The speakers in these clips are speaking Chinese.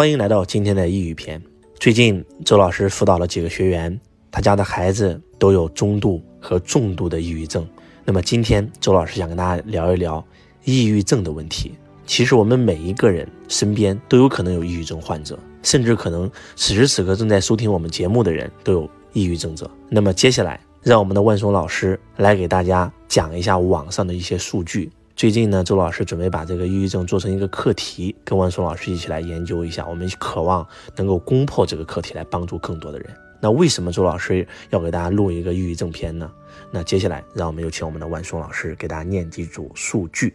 欢迎来到今天的抑郁篇。最近周老师辅导了几个学员，他家的孩子都有中度和重度的抑郁症。那么今天周老师想跟大家聊一聊抑郁症的问题。其实我们每一个人身边都有可能有抑郁症患者，甚至可能此时此刻正在收听我们节目的人都有抑郁症者。那么接下来，让我们的万松老师来给大家讲一下网上的一些数据。最近呢，周老师准备把这个抑郁症做成一个课题，跟万松老师一起来研究一下。我们渴望能够攻破这个课题，来帮助更多的人。那为什么周老师要给大家录一个抑郁症篇呢？那接下来，让我们有请我们的万松老师给大家念几组数据。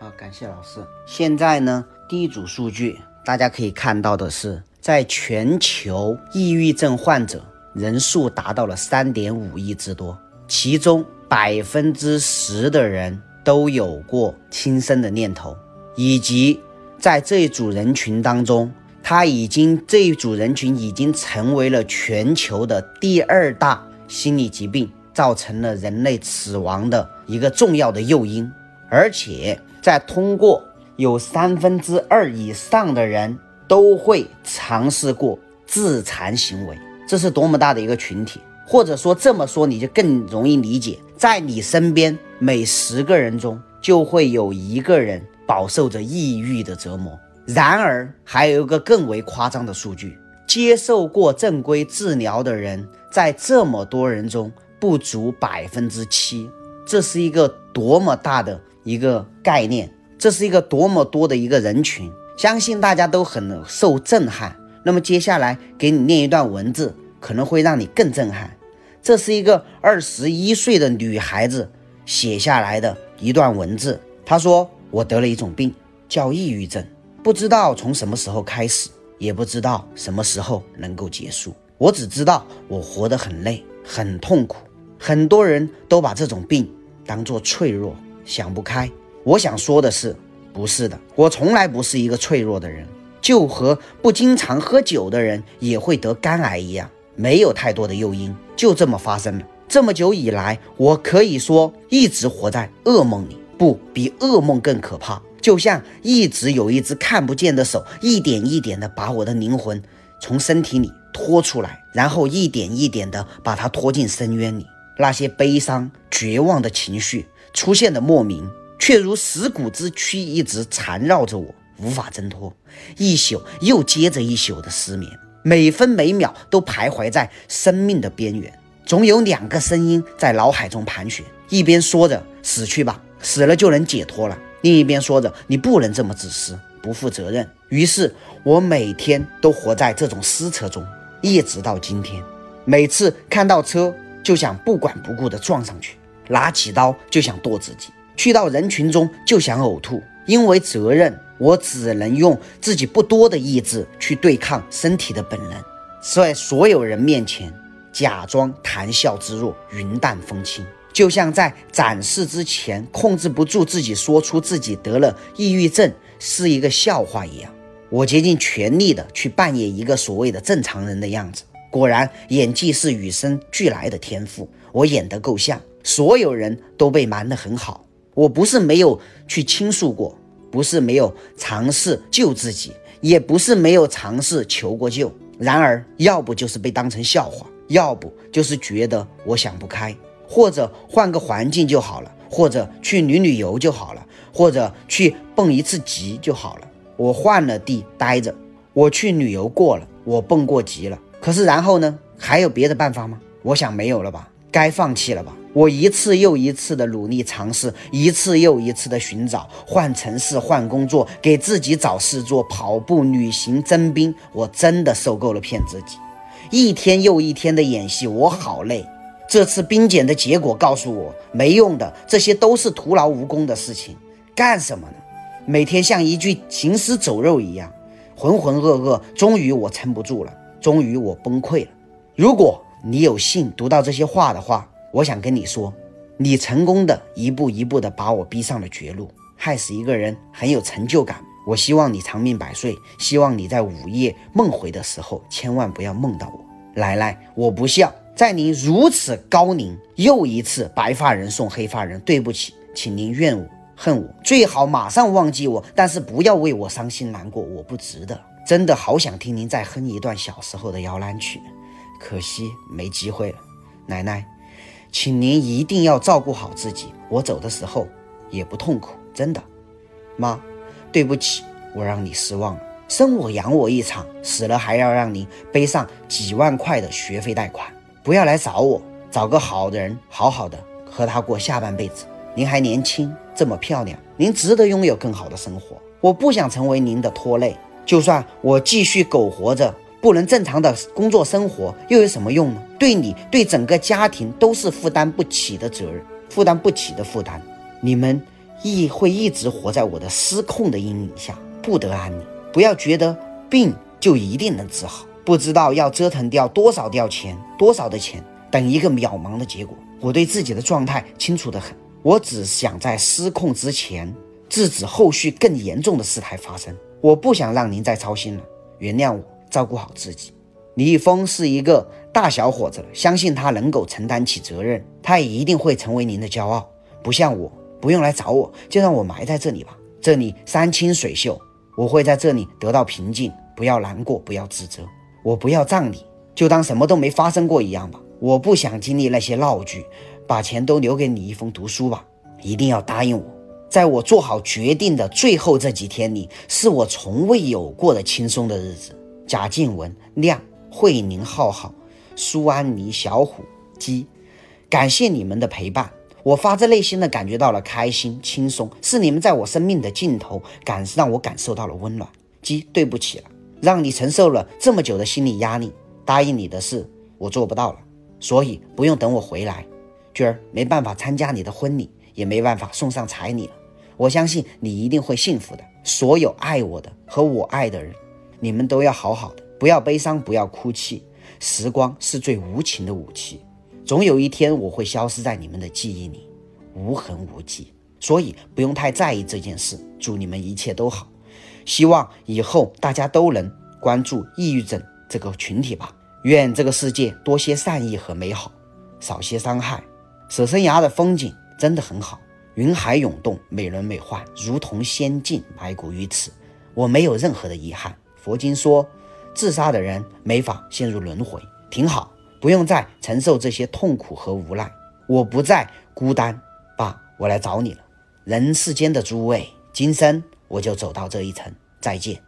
好，感谢老师。现在呢，第一组数据大家可以看到的是，在全球抑郁症患者人数达到了三点五亿之多，其中百分之十的人都有过轻生的念头，以及在这一组人群当中，他已经这一组人群已经成为了全球的第二大心理疾病，造成了人类死亡的一个重要的诱因，而且。在通过有三分之二以上的人都会尝试过自残行为，这是多么大的一个群体！或者说这么说，你就更容易理解，在你身边每十个人中就会有一个人饱受着抑郁的折磨。然而，还有一个更为夸张的数据：接受过正规治疗的人，在这么多人中不足百分之七。这是一个多么大的！一个概念，这是一个多么多的一个人群，相信大家都很受震撼。那么接下来给你念一段文字，可能会让你更震撼。这是一个二十一岁的女孩子写下来的一段文字。他说：“我得了一种病，叫抑郁症，不知道从什么时候开始，也不知道什么时候能够结束。我只知道我活得很累，很痛苦。很多人都把这种病当作脆弱。”想不开，我想说的是，不是的，我从来不是一个脆弱的人，就和不经常喝酒的人也会得肝癌一样，没有太多的诱因，就这么发生了。这么久以来，我可以说一直活在噩梦里，不比噩梦更可怕，就像一直有一只看不见的手，一点一点的把我的灵魂从身体里拖出来，然后一点一点的把它拖进深渊里。那些悲伤、绝望的情绪。出现的莫名，却如死骨之躯，一直缠绕着我，无法挣脱。一宿又接着一宿的失眠，每分每秒都徘徊在生命的边缘。总有两个声音在脑海中盘旋，一边说着“死去吧，死了就能解脱了”，另一边说着“你不能这么自私，不负责任”。于是，我每天都活在这种撕扯中，一直到今天。每次看到车，就想不管不顾地撞上去。拿起刀就想剁自己，去到人群中就想呕吐，因为责任，我只能用自己不多的意志去对抗身体的本能，在所有人面前假装谈笑自若、云淡风轻，就像在展示之前控制不住自己说出自己得了抑郁症是一个笑话一样。我竭尽全力的去扮演一个所谓的正常人的样子，果然演技是与生俱来的天赋，我演得够像。所有人都被瞒得很好，我不是没有去倾诉过，不是没有尝试救自己，也不是没有尝试求过救。然而，要不就是被当成笑话，要不就是觉得我想不开，或者换个环境就好了，或者去旅旅游就好了，或者去蹦一次极就好了。我换了地待着，我去旅游过了，我蹦过极了。可是然后呢？还有别的办法吗？我想没有了吧，该放弃了吧。我一次又一次的努力尝试，一次又一次的寻找，换城市，换工作，给自己找事做，跑步、旅行、征兵。我真的受够了骗自己，一天又一天的演戏，我好累。这次兵检的结果告诉我，没用的，这些都是徒劳无功的事情。干什么呢？每天像一具行尸走肉一样，浑浑噩噩。终于我撑不住了，终于我崩溃了。如果你有幸读到这些话的话。我想跟你说，你成功的一步一步的把我逼上了绝路，害死一个人很有成就感。我希望你长命百岁，希望你在午夜梦回的时候千万不要梦到我。奶奶，我不孝，在您如此高龄，又一次白发人送黑发人，对不起，请您怨我恨我，最好马上忘记我，但是不要为我伤心难过，我不值得。真的好想听您再哼一段小时候的摇篮曲，可惜没机会了。奶奶，请您一定要照顾好自己，我走的时候也不痛苦，真的。妈，对不起，我让你失望了。生我养我一场，死了还要让您背上几万块的学费贷款。不要来找我，找个好的人，好好的和他过下半辈子。您还年轻，这么漂亮，您值得拥有更好的生活。我不想成为您的拖累。就算我继续苟活着，不能正常的工作生活，又有什么用呢？对你，对整个家庭都是负担不起的责任，负担不起的负担。你们亦会一直活在我的失控的阴影下，不得安宁。不要觉得病就一定能治好，不知道要折腾掉多少掉钱，多少的钱，等一个渺茫的结果。我对自己的状态清楚得很，我只想在失控之前制止后续更严重的事态发生。我不想让您再操心了，原谅我，照顾好自己。李易峰是一个大小伙子，相信他能够承担起责任，他也一定会成为您的骄傲。不像我，不用来找我，就让我埋在这里吧。这里山清水秀，我会在这里得到平静。不要难过，不要自责。我不要葬礼，就当什么都没发生过一样吧。我不想经历那些闹剧，把钱都留给李易峰读书吧。一定要答应我。在我做好决定的最后这几天里，是我从未有过的轻松的日子。贾静雯、亮、慧宁、浩浩、苏安妮、小虎、鸡，感谢你们的陪伴，我发自内心的感觉到了开心、轻松，是你们在我生命的尽头感让我感受到了温暖。鸡，对不起了，让你承受了这么久的心理压力。答应你的事我做不到了，所以不用等我回来。娟儿，没办法参加你的婚礼。也没办法送上彩礼了。我相信你一定会幸福的。所有爱我的和我爱的人，你们都要好好的，不要悲伤，不要哭泣。时光是最无情的武器，总有一天我会消失在你们的记忆里，无痕无迹。所以不用太在意这件事。祝你们一切都好。希望以后大家都能关注抑郁症这个群体吧。愿这个世界多些善意和美好，少些伤害。舍身崖的风景。真的很好，云海涌动，美轮美奂，如同仙境，埋骨于此。我没有任何的遗憾。佛经说，自杀的人没法陷入轮回，挺好，不用再承受这些痛苦和无奈。我不再孤单，爸，我来找你了。人世间的诸位，今生我就走到这一层，再见。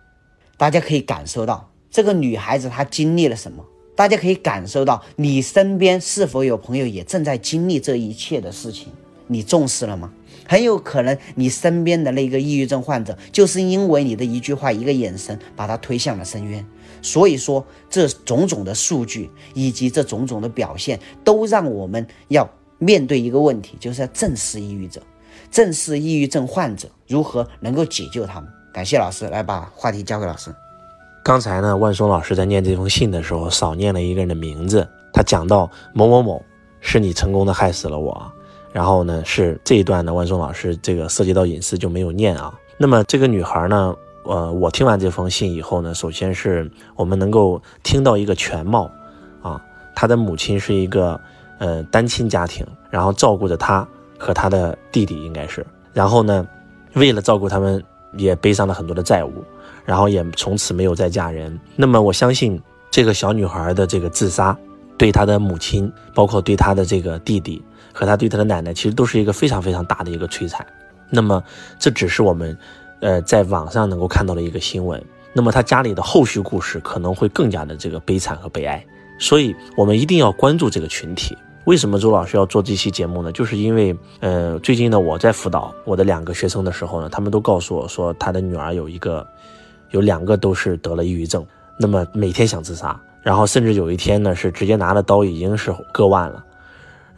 大家可以感受到这个女孩子她经历了什么？大家可以感受到你身边是否有朋友也正在经历这一切的事情？你重视了吗？很有可能你身边的那个抑郁症患者，就是因为你的一句话、一个眼神，把他推向了深渊。所以说，这种种的数据以及这种种的表现，都让我们要面对一个问题，就是要正视抑郁者，正视抑郁症患者，如何能够解救他们。感谢老师，来把话题交给老师。刚才呢，万松老师在念这封信的时候，少念了一个人的名字。他讲到某某某，是你成功的害死了我。然后呢，是这一段呢，万松老师这个涉及到隐私就没有念啊。那么这个女孩呢，呃，我听完这封信以后呢，首先是我们能够听到一个全貌啊，她的母亲是一个呃单亲家庭，然后照顾着她和她的弟弟应该是，然后呢，为了照顾他们，也背上了很多的债务，然后也从此没有再嫁人。那么我相信这个小女孩的这个自杀，对她的母亲，包括对她的这个弟弟。和他对他的奶奶，其实都是一个非常非常大的一个摧残。那么，这只是我们，呃，在网上能够看到的一个新闻。那么他家里的后续故事可能会更加的这个悲惨和悲哀。所以，我们一定要关注这个群体。为什么周老师要做这期节目呢？就是因为，呃，最近呢，我在辅导我的两个学生的时候呢，他们都告诉我说，他的女儿有一个，有两个都是得了抑郁症，那么每天想自杀，然后甚至有一天呢，是直接拿了刀已经是割腕了。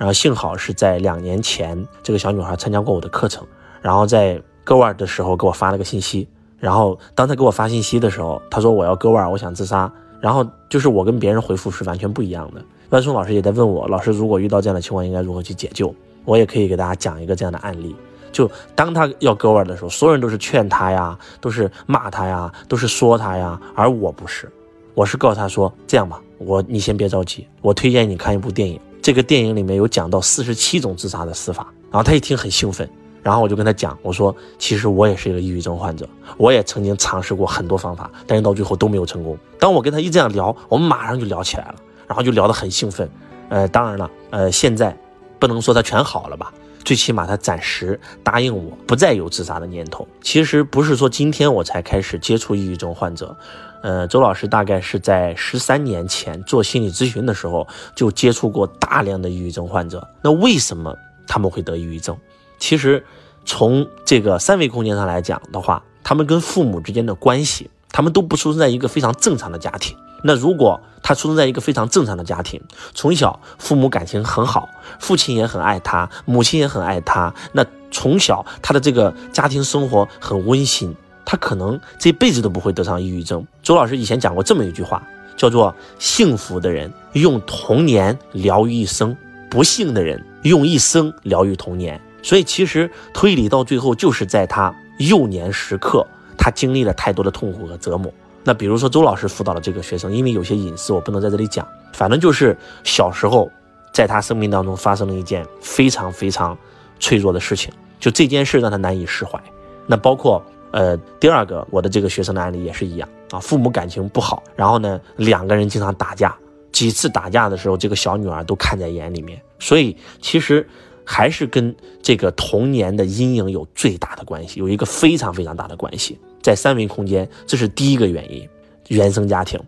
然后幸好是在两年前，这个小女孩参加过我的课程，然后在割腕的时候给我发了个信息。然后当她给我发信息的时候，她说我要割腕，我想自杀。然后就是我跟别人回复是完全不一样的。万松老师也在问我，老师如果遇到这样的情况应该如何去解救？我也可以给大家讲一个这样的案例。就当他要割腕的时候，所有人都是劝他呀，都是骂他呀，都是说他呀，而我不是，我是告诉他说这样吧，我你先别着急，我推荐你看一部电影。这个电影里面有讲到四十七种自杀的死法，然后他一听很兴奋，然后我就跟他讲，我说其实我也是一个抑郁症患者，我也曾经尝试过很多方法，但是到最后都没有成功。当我跟他一这样聊，我们马上就聊起来了，然后就聊得很兴奋。呃，当然了，呃，现在不能说他全好了吧，最起码他暂时答应我不再有自杀的念头。其实不是说今天我才开始接触抑郁症患者，呃，周老师大概是在十三年前做心理咨询的时候就接触过大量的抑郁症患者。那为什么他们会得抑郁症？其实，从这个三维空间上来讲的话，他们跟父母之间的关系，他们都不出生在一个非常正常的家庭。那如果他出生在一个非常正常的家庭，从小父母感情很好，父亲也很爱他，母亲也很爱他，那从小他的这个家庭生活很温馨，他可能这辈子都不会得上抑郁症。周老师以前讲过这么一句话，叫做“幸福的人用童年疗愈一生，不幸的人用一生疗愈童年”。所以其实推理到最后，就是在他幼年时刻，他经历了太多的痛苦和折磨。那比如说周老师辅导的这个学生，因为有些隐私我不能在这里讲，反正就是小时候，在他生命当中发生了一件非常非常脆弱的事情，就这件事让他难以释怀。那包括呃第二个我的这个学生的案例也是一样啊，父母感情不好，然后呢两个人经常打架，几次打架的时候，这个小女儿都看在眼里面，所以其实。还是跟这个童年的阴影有最大的关系，有一个非常非常大的关系，在三维空间，这是第一个原因，原生家庭。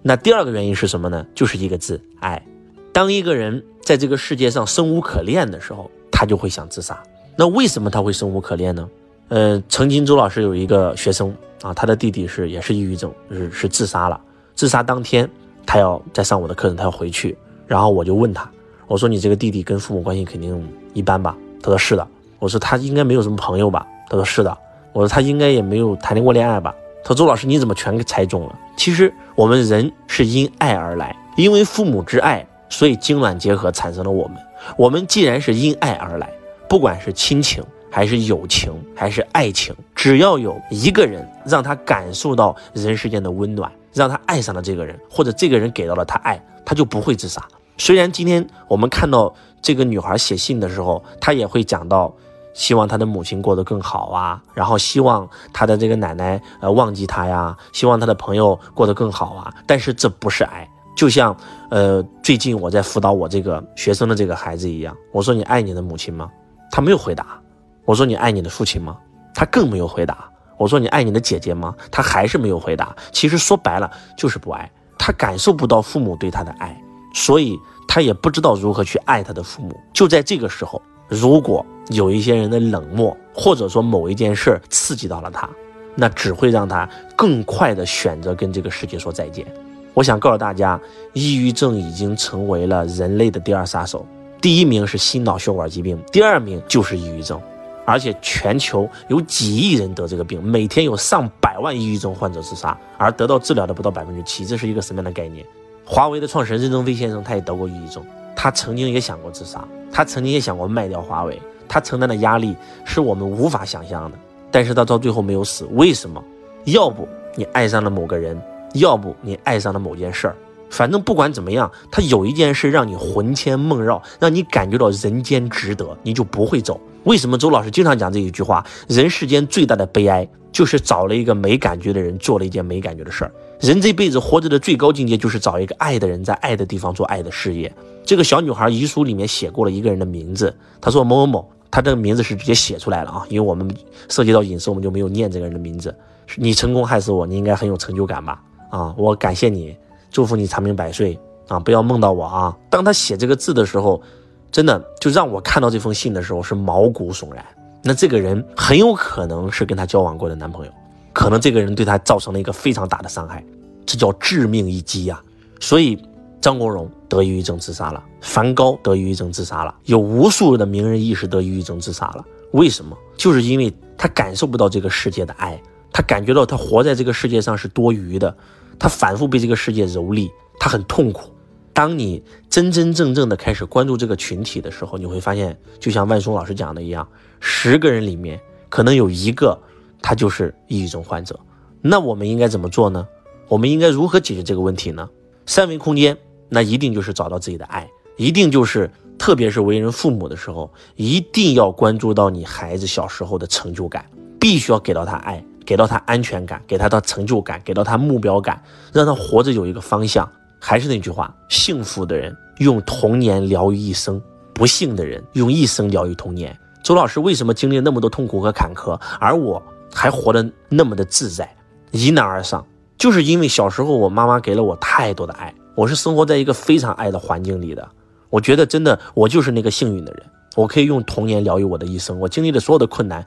那第二个原因是什么呢？就是一个字，爱。当一个人在这个世界上生无可恋的时候，他就会想自杀。那为什么他会生无可恋呢？呃，曾经周老师有一个学生啊，他的弟弟是也是抑郁症，是是自杀了。自杀当天，他要在上我的课程，他要回去，然后我就问他。我说你这个弟弟跟父母关系肯定一般吧？他说是的。我说他应该没有什么朋友吧？他说是的。我说他应该也没有谈过恋爱吧？他说周老师你怎么全给猜中了？其实我们人是因爱而来，因为父母之爱，所以精卵结合产生了我们。我们既然是因爱而来，不管是亲情还是友情还是爱情，只要有一个人让他感受到人世间的温暖，让他爱上了这个人，或者这个人给到了他爱，他就不会自杀。虽然今天我们看到这个女孩写信的时候，她也会讲到，希望她的母亲过得更好啊，然后希望她的这个奶奶呃忘记她呀，希望她的朋友过得更好啊。但是这不是爱，就像呃最近我在辅导我这个学生的这个孩子一样，我说你爱你的母亲吗？他没有回答。我说你爱你的父亲吗？他更没有回答。我说你爱你的姐姐吗？他还是没有回答。其实说白了就是不爱，他感受不到父母对他的爱。所以他也不知道如何去爱他的父母。就在这个时候，如果有一些人的冷漠，或者说某一件事儿刺激到了他，那只会让他更快的选择跟这个世界说再见。我想告诉大家，抑郁症已经成为了人类的第二杀手，第一名是心脑血管疾病，第二名就是抑郁症。而且全球有几亿人得这个病，每天有上百万抑郁症患者自杀，而得到治疗的不到百分之七，这是一个什么样的概念？华为的创始人任正非先生，他也得过抑郁症，他曾经也想过自杀，他曾经也想过卖掉华为，他承担的压力是我们无法想象的。但是他到最后没有死，为什么？要不你爱上了某个人，要不你爱上了某件事儿，反正不管怎么样，他有一件事让你魂牵梦绕，让你感觉到人间值得，你就不会走。为什么周老师经常讲这一句话？人世间最大的悲哀，就是找了一个没感觉的人，做了一件没感觉的事儿。人这辈子活着的最高境界，就是找一个爱的人，在爱的地方做爱的事业。这个小女孩遗书里面写过了一个人的名字，她说某某某，她这个名字是直接写出来了啊，因为我们涉及到隐私，我们就没有念这个人的名字。你成功害死我，你应该很有成就感吧？啊，我感谢你，祝福你长命百岁啊！不要梦到我啊！当他写这个字的时候，真的就让我看到这封信的时候是毛骨悚然。那这个人很有可能是跟他交往过的男朋友。可能这个人对他造成了一个非常大的伤害，这叫致命一击呀！所以张国荣得抑郁症自杀了，梵高得抑郁症自杀了，有无数的名人异士得抑郁症自杀了。为什么？就是因为他感受不到这个世界的爱，他感觉到他活在这个世界上是多余的，他反复被这个世界蹂躏，他很痛苦。当你真真正正的开始关注这个群体的时候，你会发现，就像万松老师讲的一样，十个人里面可能有一个。他就是抑郁症患者，那我们应该怎么做呢？我们应该如何解决这个问题呢？三维空间，那一定就是找到自己的爱，一定就是特别是为人父母的时候，一定要关注到你孩子小时候的成就感，必须要给到他爱，给到他安全感，给他的成就感，给到他目标感，让他活着有一个方向。还是那句话，幸福的人用童年疗愈一生，不幸的人用一生疗愈童年。周老师为什么经历那么多痛苦和坎坷，而我还活得那么的自在，迎难而上？就是因为小时候我妈妈给了我太多的爱，我是生活在一个非常爱的环境里的。我觉得真的，我就是那个幸运的人，我可以用童年疗愈我的一生。我经历的所有的困难，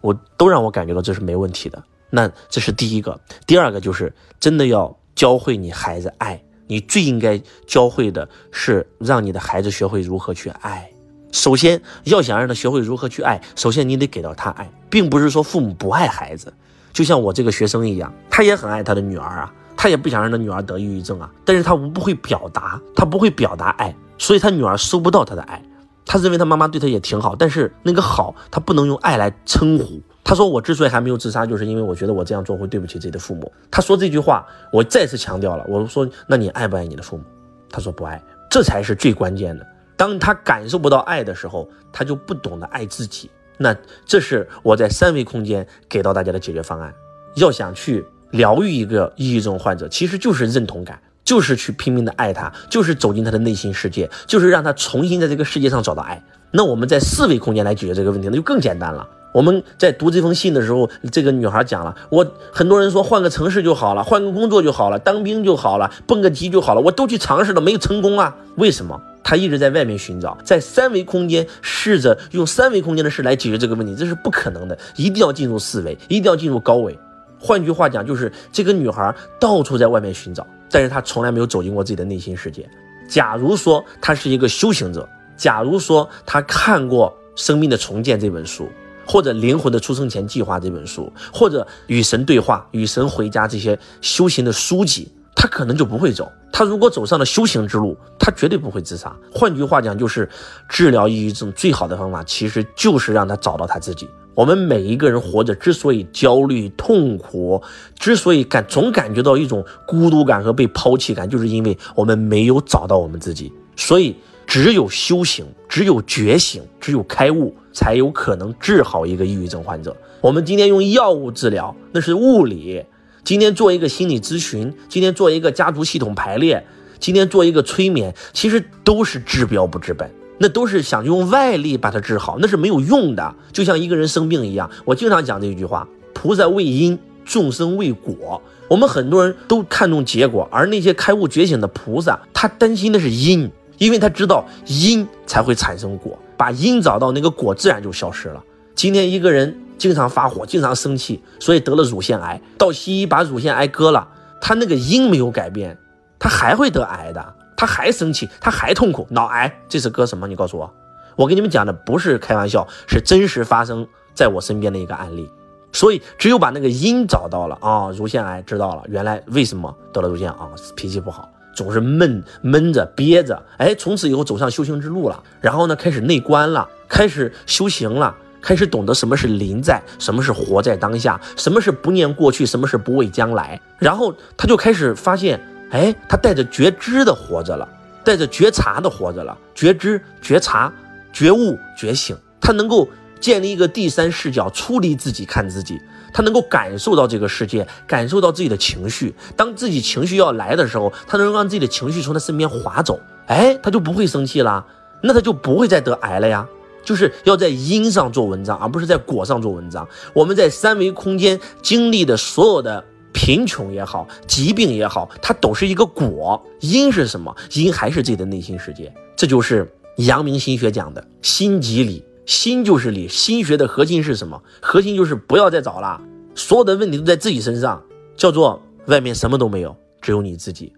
我都让我感觉到这是没问题的。那这是第一个，第二个就是真的要教会你孩子爱。你最应该教会的是让你的孩子学会如何去爱。首先要想让他学会如何去爱，首先你得给到他爱，并不是说父母不爱孩子。就像我这个学生一样，他也很爱他的女儿啊，他也不想让他女儿得抑郁症啊，但是他不会表达，他不会表达爱，所以他女儿收不到他的爱。他认为他妈妈对他也挺好，但是那个好他不能用爱来称呼。他说我之所以还没有自杀，就是因为我觉得我这样做会对不起自己的父母。他说这句话，我再次强调了，我说那你爱不爱你的父母？他说不爱，这才是最关键的。当他感受不到爱的时候，他就不懂得爱自己。那这是我在三维空间给到大家的解决方案。要想去疗愈一个抑郁症患者，其实就是认同感，就是去拼命的爱他，就是走进他的内心世界，就是让他重新在这个世界上找到爱。那我们在四维空间来解决这个问题，那就更简单了。我们在读这封信的时候，这个女孩讲了，我很多人说换个城市就好了，换个工作就好了，当兵就好了，蹦个极就好了，我都去尝试了，没有成功啊？为什么？他一直在外面寻找，在三维空间试着用三维空间的事来解决这个问题，这是不可能的，一定要进入四维，一定要进入高维。换句话讲，就是这个女孩到处在外面寻找，但是她从来没有走进过自己的内心世界。假如说她是一个修行者，假如说她看过《生命的重建》这本书，或者《灵魂的出生前计划》这本书，或者《与神对话》《与神回家》这些修行的书籍。他可能就不会走。他如果走上了修行之路，他绝对不会自杀。换句话讲，就是治疗抑郁症最好的方法，其实就是让他找到他自己。我们每一个人活着之所以焦虑、痛苦，之所以感总感觉到一种孤独感和被抛弃感，就是因为我们没有找到我们自己。所以，只有修行，只有觉醒，只有开悟，才有可能治好一个抑郁症患者。我们今天用药物治疗，那是物理。今天做一个心理咨询，今天做一个家族系统排列，今天做一个催眠，其实都是治标不治本，那都是想用外力把它治好，那是没有用的。就像一个人生病一样，我经常讲这一句话：菩萨为因，众生为果。我们很多人都看重结果，而那些开悟觉醒的菩萨，他担心的是因，因为他知道因才会产生果，把因找到，那个果自然就消失了。今天一个人。经常发火，经常生气，所以得了乳腺癌。到西医把乳腺癌割了，他那个因没有改变，他还会得癌的，他还生气，他还痛苦。脑癌这是割什么？你告诉我，我跟你们讲的不是开玩笑，是真实发生在我身边的一个案例。所以只有把那个因找到了啊，乳腺癌知道了，原来为什么得了乳腺啊？脾气不好，总是闷闷着憋着，哎，从此以后走上修行之路了。然后呢，开始内观了，开始修行了。开始懂得什么是临在，什么是活在当下，什么是不念过去，什么是不畏将来。然后他就开始发现，哎，他带着觉知的活着了，带着觉察的活着了。觉知、觉察、觉悟、觉醒，他能够建立一个第三视角，出离自己看自己。他能够感受到这个世界，感受到自己的情绪。当自己情绪要来的时候，他能让自己的情绪从他身边划走，哎，他就不会生气了，那他就不会再得癌了呀。就是要在因上做文章，而不是在果上做文章。我们在三维空间经历的所有的贫穷也好，疾病也好，它都是一个果。因是什么？因还是自己的内心世界。这就是阳明心学讲的心即理，心就是理。心学的核心是什么？核心就是不要再找了，所有的问题都在自己身上，叫做外面什么都没有，只有你自己。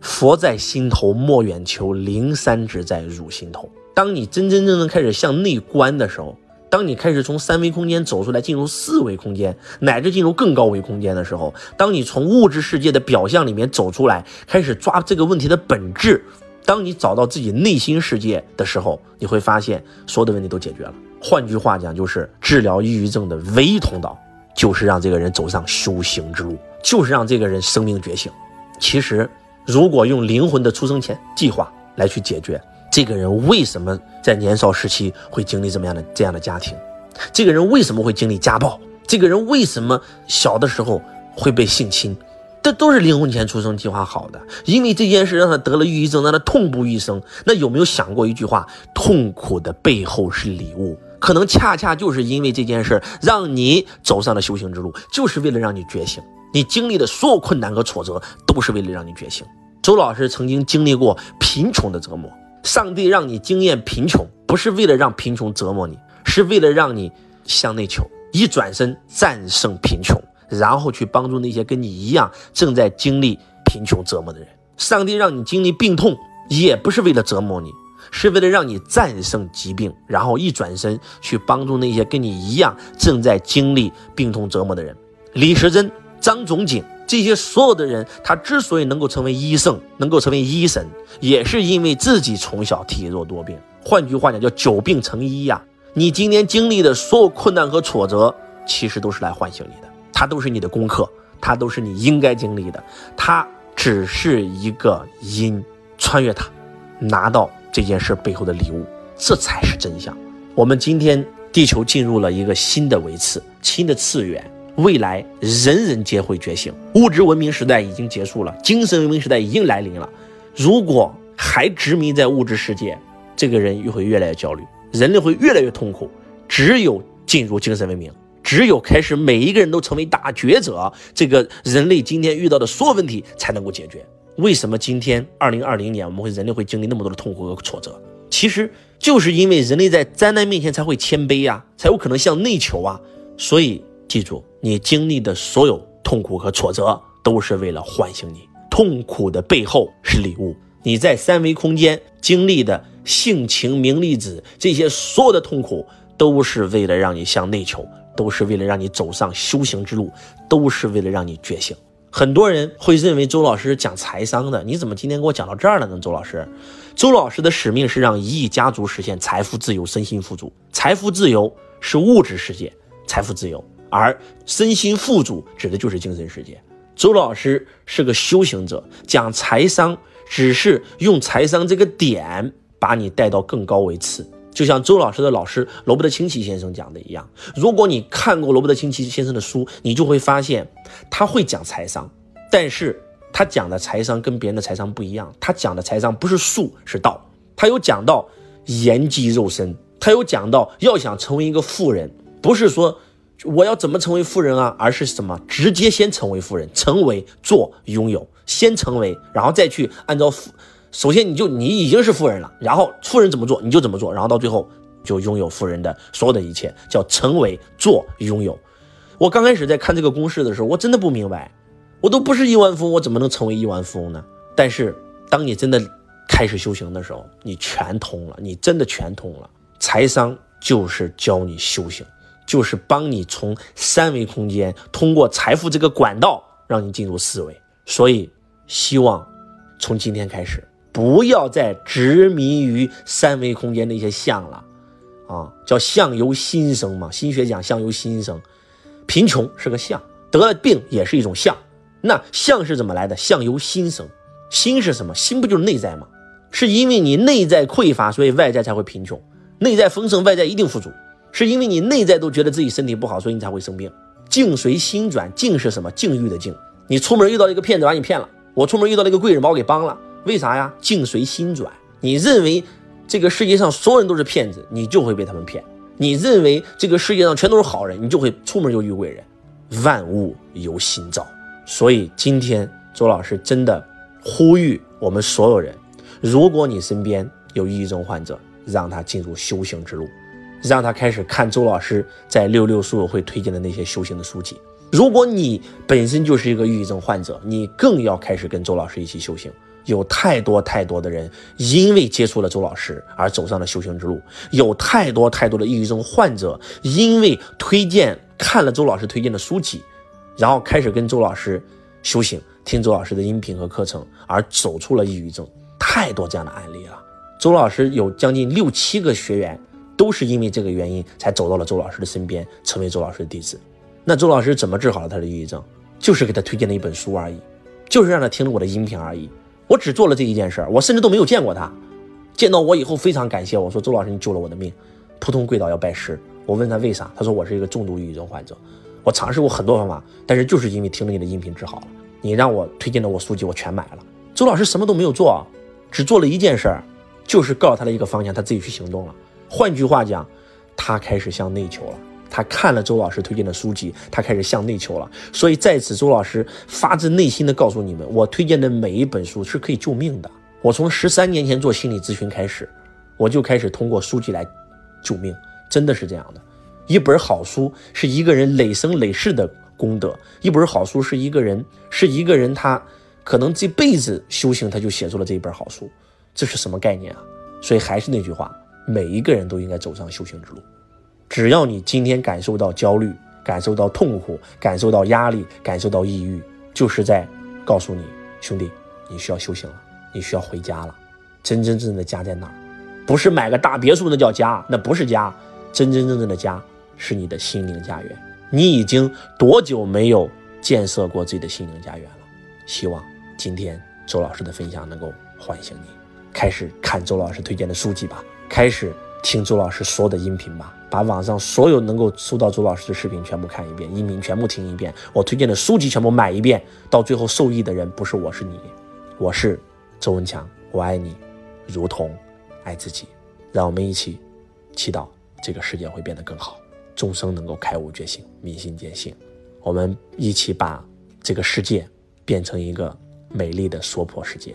佛在心头莫远求，灵山只在汝心头。当你真真正正开始向内观的时候，当你开始从三维空间走出来，进入四维空间，乃至进入更高维空间的时候，当你从物质世界的表象里面走出来，开始抓这个问题的本质，当你找到自己内心世界的时候，你会发现所有的问题都解决了。换句话讲，就是治疗抑郁症的唯一通道，就是让这个人走上修行之路，就是让这个人生命觉醒。其实，如果用灵魂的出生前计划来去解决。这个人为什么在年少时期会经历这么样的这样的家庭？这个人为什么会经历家暴？这个人为什么小的时候会被性侵？这都是临婚前出生计划好的，因为这件事让他得了抑郁症，让他痛不欲生。那有没有想过一句话：痛苦的背后是礼物？可能恰恰就是因为这件事，让你走上了修行之路，就是为了让你觉醒。你经历的所有困难和挫折，都是为了让你觉醒。周老师曾经经历过贫穷的折磨，上帝让你经验贫穷，不是为了让贫穷折磨你，是为了让你向内求，一转身战胜贫穷。然后去帮助那些跟你一样正在经历贫穷折磨的人。上帝让你经历病痛，也不是为了折磨你，是为了让你战胜疾病，然后一转身去帮助那些跟你一样正在经历病痛折磨的人。李时珍、张仲景这些所有的人，他之所以能够成为医圣，能够成为医神，也是因为自己从小体弱多病。换句话讲，叫久病成医呀。你今天经历的所有困难和挫折，其实都是来唤醒你的。它都是你的功课，它都是你应该经历的，它只是一个因，穿越它，拿到这件事背后的礼物，这才是真相。我们今天地球进入了一个新的维次，新的次元，未来人人皆会觉醒，物质文明时代已经结束了，精神文明时代已经来临了。如果还执迷在物质世界，这个人又会越来越焦虑，人类会越来越痛苦。只有进入精神文明。只有开始，每一个人都成为大觉者，这个人类今天遇到的所有问题才能够解决。为什么今天二零二零年我们会人类会经历那么多的痛苦和挫折？其实就是因为人类在灾难面前才会谦卑呀，才有可能向内求啊。所以记住，你经历的所有痛苦和挫折都是为了唤醒你。痛苦的背后是礼物。你在三维空间经历的性情、名利子这些所有的痛苦，都是为了让你向内求。都是为了让你走上修行之路，都是为了让你觉醒。很多人会认为周老师讲财商的，你怎么今天给我讲到这儿了呢？周老师，周老师的使命是让一亿家族实现财富自由、身心富足。财富自由是物质世界财富自由，而身心富足指的就是精神世界。周老师是个修行者，讲财商只是用财商这个点把你带到更高维次。就像周老师的老师罗伯特清崎先生讲的一样，如果你看过罗伯特清崎先生的书，你就会发现他会讲财商，但是他讲的财商跟别人的财商不一样。他讲的财商不是术，是道。他有讲到言及肉身，他有讲到要想成为一个富人，不是说我要怎么成为富人啊，而是什么？直接先成为富人，成为做拥有，先成为，然后再去按照富。首先，你就你已经是富人了，然后富人怎么做你就怎么做，然后到最后就拥有富人的所有的一切，叫成为做拥有。我刚开始在看这个公式的时候，我真的不明白，我都不是亿万富翁，我怎么能成为亿万富翁呢？但是当你真的开始修行的时候，你全通了，你真的全通了。财商就是教你修行，就是帮你从三维空间通过财富这个管道让你进入四维。所以，希望从今天开始。不要再执迷于三维空间那些相了，啊，叫相由心生嘛。心学讲相由心生，贫穷是个相，得了病也是一种相。那相是怎么来的？相由心生，心是什么？心不就是内在吗？是因为你内在匮乏，所以外在才会贫穷；内在丰盛，外在一定富足。是因为你内在都觉得自己身体不好，所以你才会生病。境随心转，境是什么？境遇的境。你出门遇到一个骗子把你骗了，我出门遇到了一个贵人把我给帮了。为啥呀？境随心转。你认为这个世界上所有人都是骗子，你就会被他们骗；你认为这个世界上全都是好人，你就会出门就遇贵人。万物由心造。所以今天周老师真的呼吁我们所有人：如果你身边有抑郁症患者，让他进入修行之路，让他开始看周老师在六六书友会推荐的那些修行的书籍。如果你本身就是一个抑郁症患者，你更要开始跟周老师一起修行。有太多太多的人因为接触了周老师而走上了修行之路，有太多太多的抑郁症患者因为推荐看了周老师推荐的书籍，然后开始跟周老师修行，听周老师的音频和课程而走出了抑郁症，太多这样的案例了。周老师有将近六七个学员都是因为这个原因才走到了周老师的身边，成为周老师的弟子。那周老师怎么治好了他的抑郁症？就是给他推荐了一本书而已，就是让他听了我的音频而已。我只做了这一件事，我甚至都没有见过他，见到我以后非常感谢我说周老师你救了我的命，扑通跪倒要拜师。我问他为啥，他说我是一个重度抑郁症患者，我尝试过很多方法，但是就是因为听了你的音频治好了。你让我推荐的我书籍我全买了。周老师什么都没有做，只做了一件事，就是告诉他了一个方向，他自己去行动了。换句话讲，他开始向内求了。他看了周老师推荐的书籍，他开始向内求了。所以在此，周老师发自内心的告诉你们，我推荐的每一本书是可以救命的。我从十三年前做心理咨询开始，我就开始通过书籍来救命。真的是这样的，一本好书是一个人累生累世的功德，一本好书是一个人是一个人他可能这辈子修行他就写出了这一本好书，这是什么概念啊？所以还是那句话，每一个人都应该走上修行之路。只要你今天感受到焦虑、感受到痛苦、感受到压力、感受到抑郁，就是在告诉你，兄弟，你需要修行了，你需要回家了。真真正正的家在哪儿？不是买个大别墅那叫家，那不是家。真真正正的家是你的心灵家园。你已经多久没有建设过自己的心灵家园了？希望今天周老师的分享能够唤醒你，开始看周老师推荐的书籍吧，开始听周老师所有的音频吧，把网上所有能够搜到周老师的视频全部看一遍，音频全部听一遍，我推荐的书籍全部买一遍。到最后受益的人不是我，是你。我是周文强，我爱你，如同爱自己。让我们一起祈祷。这个世界会变得更好，众生能够开悟觉醒，明心见性。我们一起把这个世界变成一个美丽的娑婆世界。